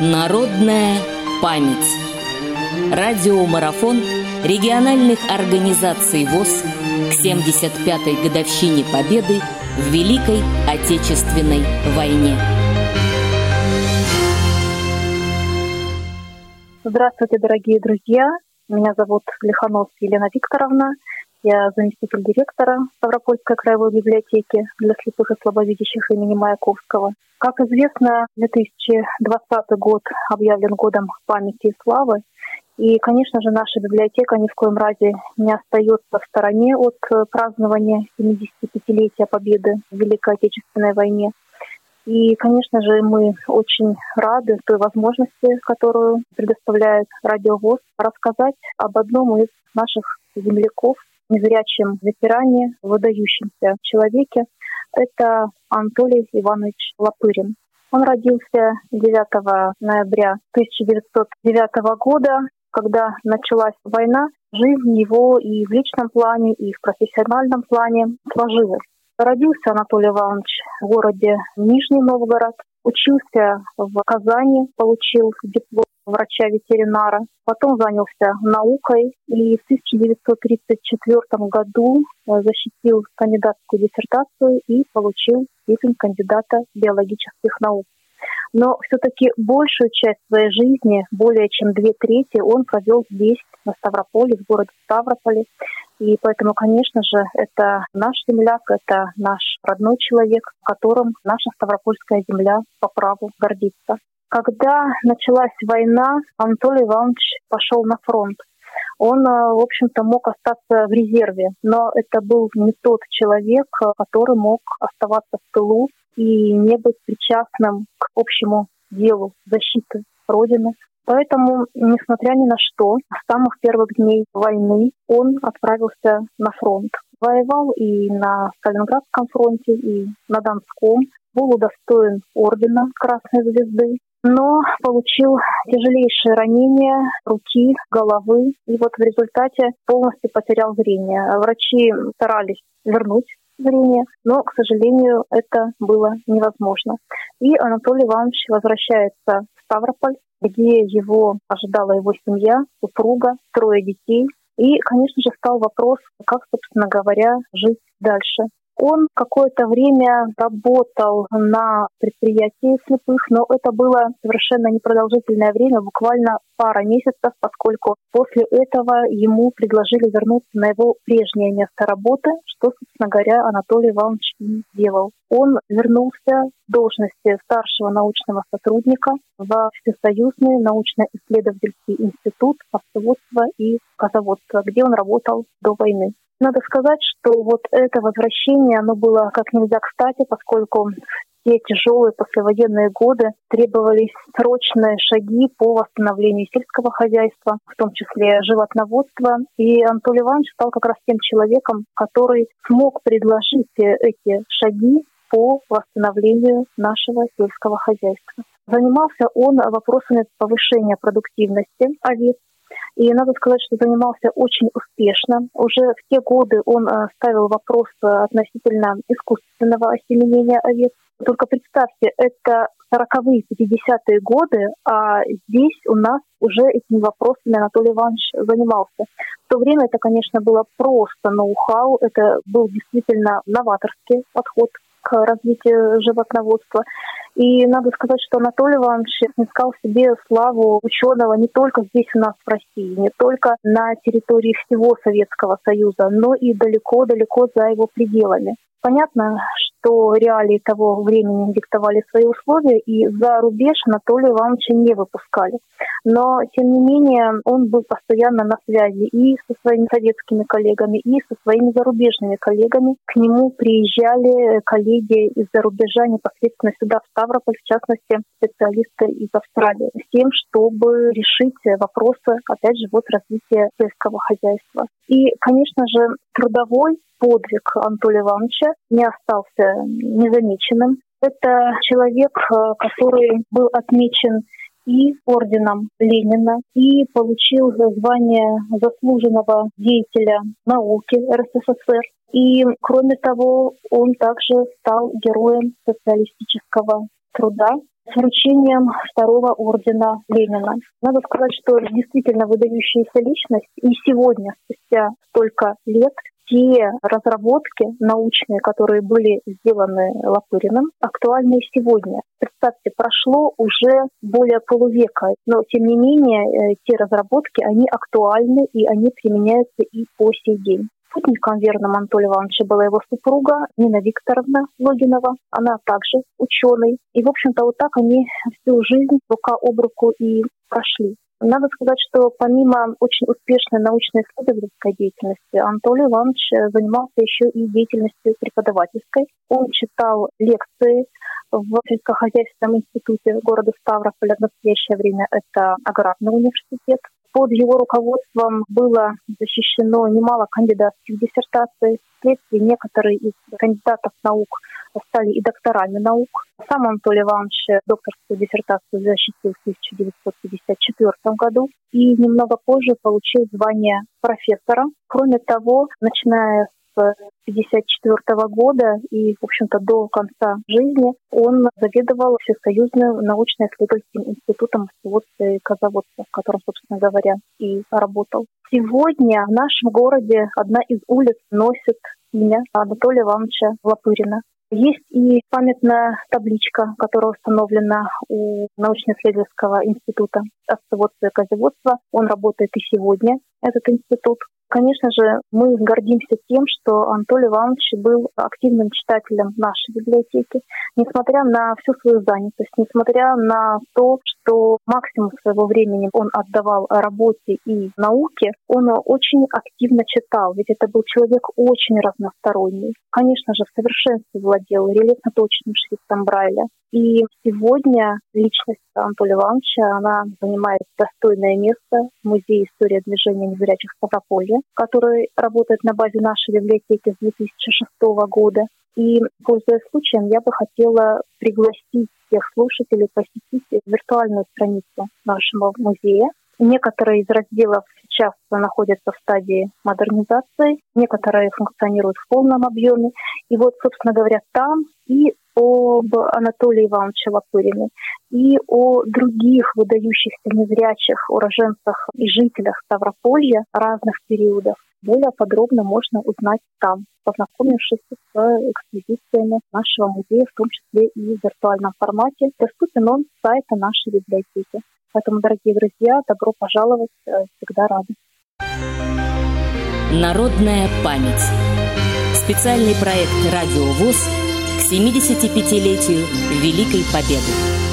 Народная память. Радиомарафон региональных организаций ВОЗ к 75-й годовщине Победы в Великой Отечественной войне. Здравствуйте, дорогие друзья! Меня зовут Лиханов Елена Викторовна. Я заместитель директора Ставропольской краевой библиотеки для слепых и слабовидящих имени Маяковского. Как известно, 2020 год объявлен годом памяти и славы. И, конечно же, наша библиотека ни в коем разе не остается в стороне от празднования 75-летия победы в Великой Отечественной войне. И, конечно же, мы очень рады той возможности, которую предоставляет радиовоз, рассказать об одном из наших земляков, незрячем ветеране, выдающемся человеке. Это Анатолий Иванович Лопырин. Он родился 9 ноября 1909 года, когда началась война. Жизнь его и в личном плане, и в профессиональном плане сложилась. Родился Анатолий Иванович в городе Нижний Новгород, учился в Казани, получил диплом врача-ветеринара, потом занялся наукой и в 1934 году э, защитил кандидатскую диссертацию и получил степень кандидата биологических наук. Но все-таки большую часть своей жизни, более чем две трети, он провел здесь, на Ставрополе, в городе Ставрополе. И поэтому, конечно же, это наш земляк, это наш родной человек, которым наша Ставропольская земля по праву гордится. Когда началась война, Анатолий Иванович пошел на фронт. Он, э, в общем-то, мог остаться в резерве, но это был не тот человек, который мог оставаться в тылу и не быть причастным к общему делу защиты Родины. Поэтому, несмотря ни на что, с самых первых дней войны он отправился на фронт. Воевал и на Сталинградском фронте, и на Донском. Был удостоен ордена Красной Звезды, но получил тяжелейшее ранение руки, головы, и вот в результате полностью потерял зрение. Врачи старались вернуть зрение, но, к сожалению, это было невозможно. И Анатолий Иванович возвращается в Ставрополь, где его ожидала его семья, супруга, трое детей. И, конечно же, стал вопрос, как, собственно говоря, жить дальше. Он какое-то время работал на предприятии слепых, но это было совершенно непродолжительное время, буквально пара месяцев, поскольку после этого ему предложили вернуться на его прежнее место работы, что, собственно говоря, Анатолий Иванович и сделал. Он вернулся в должности старшего научного сотрудника в Всесоюзный научно-исследовательский институт овцеводства и козоводства, где он работал до войны. Надо сказать, что вот это возвращение, оно было как нельзя кстати, поскольку те тяжелые послевоенные годы требовались срочные шаги по восстановлению сельского хозяйства, в том числе животноводства. И Анатолий Иванович стал как раз тем человеком, который смог предложить эти шаги по восстановлению нашего сельского хозяйства. Занимался он вопросами повышения продуктивности овец, и надо сказать, что занимался очень успешно. Уже в те годы он э, ставил вопрос э, относительно искусственного осеменения овец. Только представьте, это 40-е, 50-е годы, а здесь у нас уже этими вопросами Анатолий Иванович занимался. В то время это, конечно, было просто ноу-хау, это был действительно новаторский подход к развитию животноводства. И надо сказать, что Анатолий Иванович искал себе славу ученого не только здесь у нас в России, не только на территории всего Советского Союза, но и далеко-далеко за его пределами. Понятно, что реалии того времени диктовали свои условия, и за рубеж Анатолия Ивановича не выпускали. Но, тем не менее, он был постоянно на связи и со своими советскими коллегами, и со своими зарубежными коллегами. К нему приезжали коллеги из-за рубежа непосредственно сюда, в Ставрополь, в частности, специалисты из Австралии, с тем, чтобы решить вопросы, опять же, вот развития сельского хозяйства. И, конечно же, трудовой подвиг Анатолия Ивановича не остался незамеченным. Это человек, э, который был отмечен и орденом Ленина, и получил звание заслуженного деятеля науки РСФСР. И, кроме того, он также стал героем социалистического труда с вручением второго ордена Ленина. Надо сказать, что действительно выдающаяся личность. И сегодня, спустя столько лет, те разработки научные, которые были сделаны Лапыриным, актуальны и сегодня. Представьте, прошло уже более полувека, но тем не менее э, те разработки, они актуальны и они применяются и по сей день. Спутником верным Анатолия Ивановича была его супруга Нина Викторовна Логинова. Она также ученый. И, в общем-то, вот так они всю жизнь рука об руку и прошли. Надо сказать, что помимо очень успешной научно-исследовательской деятельности, Анатолий Иванович занимался еще и деятельностью преподавательской. Он читал лекции в сельскохозяйственном институте города Ставрополя. В настоящее время это аграрный университет. Под его руководством было защищено немало кандидатских диссертаций. Вследствие некоторые из кандидатов наук стали и докторами наук. Сам Анатолий Иванович докторскую диссертацию защитил в 1954 году и немного позже получил звание профессора. Кроме того, начиная с 1954 года и, в общем-то, до конца жизни он заведовал Всесоюзным научно-исследовательским институтом мастероводства и козоводства, в котором, собственно говоря, и работал. Сегодня в нашем городе одна из улиц носит имя Анатолия Ивановича Лапырина. Есть и памятная табличка, которая установлена у научно-исследовательского института овцеводства и козеводства. Он работает и сегодня, этот институт. Конечно же, мы гордимся тем, что Анатолий Иванович был активным читателем нашей библиотеки. Несмотря на всю свою занятость, несмотря на то, что максимум своего времени он отдавал работе и науке, он очень активно читал, ведь это был человек очень разносторонний. Конечно же, в совершенстве владел рельефно-точным шрифтом Брайля. И сегодня личность Анатолия Ивановича, она занимает достойное место в Музее истории движения незрячих Ставрополья, который работает на базе нашей библиотеки с 2006 года. И, пользуясь случаем, я бы хотела пригласить всех слушателей посетить виртуальную страницу нашего музея. Некоторые из разделов сейчас находятся в стадии модернизации, некоторые функционируют в полном объеме. И вот, собственно говоря, там и об Анатолии Ивановиче Лапырине и о других выдающихся незрячих уроженцах и жителях Ставрополья разных периодов. Более подробно можно узнать там, познакомившись с экспозициями нашего музея, в том числе и в виртуальном формате. Доступен он с сайта нашей библиотеки. Поэтому, дорогие друзья, добро пожаловать, э, всегда рады. Народная память. Специальный проект «Радио ВОЗ» к 75-летию Великой Победы.